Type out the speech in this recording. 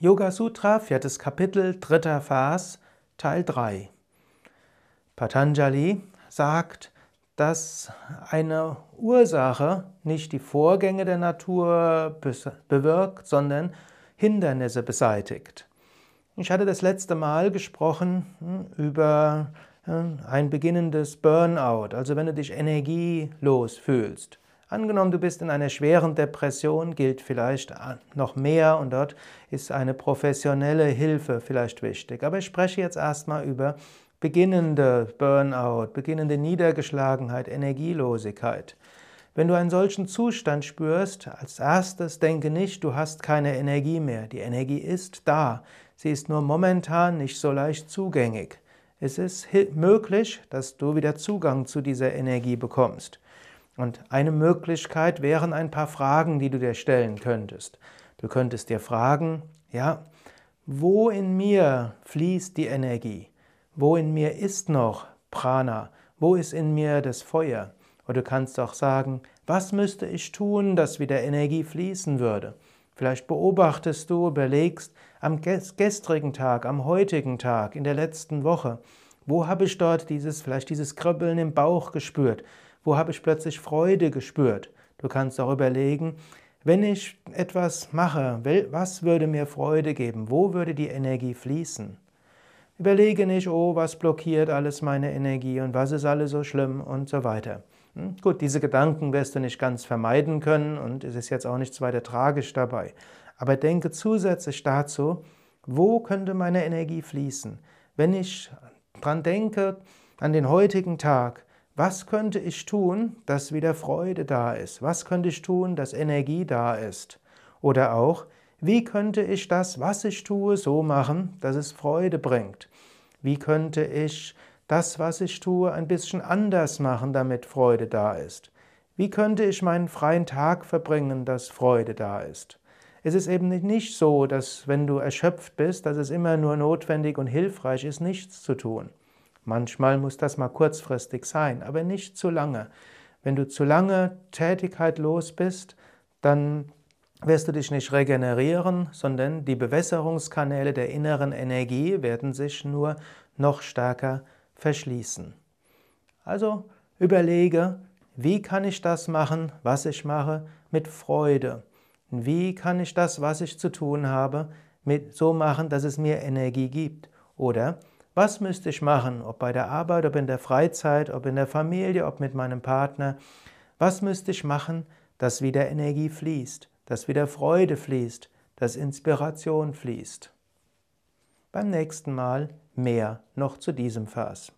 Yoga Sutra, viertes Kapitel, dritter Vers, Teil 3. Patanjali sagt, dass eine Ursache nicht die Vorgänge der Natur bewirkt, sondern Hindernisse beseitigt. Ich hatte das letzte Mal gesprochen hm, über hm, ein beginnendes Burnout, also wenn du dich energielos fühlst. Angenommen, du bist in einer schweren Depression, gilt vielleicht noch mehr und dort ist eine professionelle Hilfe vielleicht wichtig. Aber ich spreche jetzt erstmal über beginnende Burnout, beginnende Niedergeschlagenheit, Energielosigkeit. Wenn du einen solchen Zustand spürst, als erstes denke nicht, du hast keine Energie mehr. Die Energie ist da. Sie ist nur momentan nicht so leicht zugänglich. Es ist möglich, dass du wieder Zugang zu dieser Energie bekommst. Und eine Möglichkeit wären ein paar Fragen, die du dir stellen könntest. Du könntest dir fragen, ja, wo in mir fließt die Energie? Wo in mir ist noch Prana? Wo ist in mir das Feuer? Oder du kannst auch sagen, was müsste ich tun, dass wieder Energie fließen würde? Vielleicht beobachtest du, überlegst am gestrigen Tag, am heutigen Tag, in der letzten Woche, wo habe ich dort dieses, vielleicht dieses Kribbeln im Bauch gespürt? Wo habe ich plötzlich Freude gespürt? Du kannst auch überlegen, wenn ich etwas mache, was würde mir Freude geben? Wo würde die Energie fließen? Überlege nicht, oh, was blockiert alles meine Energie und was ist alles so schlimm und so weiter. Hm? Gut, diese Gedanken wirst du nicht ganz vermeiden können und es ist jetzt auch nichts weiter tragisch dabei. Aber denke zusätzlich dazu, wo könnte meine Energie fließen? Wenn ich dran denke, an den heutigen Tag, was könnte ich tun, dass wieder Freude da ist? Was könnte ich tun, dass Energie da ist? Oder auch, wie könnte ich das, was ich tue, so machen, dass es Freude bringt? Wie könnte ich das, was ich tue, ein bisschen anders machen, damit Freude da ist? Wie könnte ich meinen freien Tag verbringen, dass Freude da ist? Es ist eben nicht so, dass wenn du erschöpft bist, dass es immer nur notwendig und hilfreich ist, nichts zu tun. Manchmal muss das mal kurzfristig sein, aber nicht zu lange. Wenn du zu lange Tätigkeit los bist, dann wirst du dich nicht regenerieren, sondern die Bewässerungskanäle der inneren Energie werden sich nur noch stärker verschließen. Also überlege, wie kann ich das machen, was ich mache, mit Freude? Wie kann ich das, was ich zu tun habe, mit so machen, dass es mir Energie gibt? Oder was müsste ich machen, ob bei der Arbeit, ob in der Freizeit, ob in der Familie, ob mit meinem Partner? Was müsste ich machen, dass wieder Energie fließt, dass wieder Freude fließt, dass Inspiration fließt? Beim nächsten Mal mehr noch zu diesem Vers.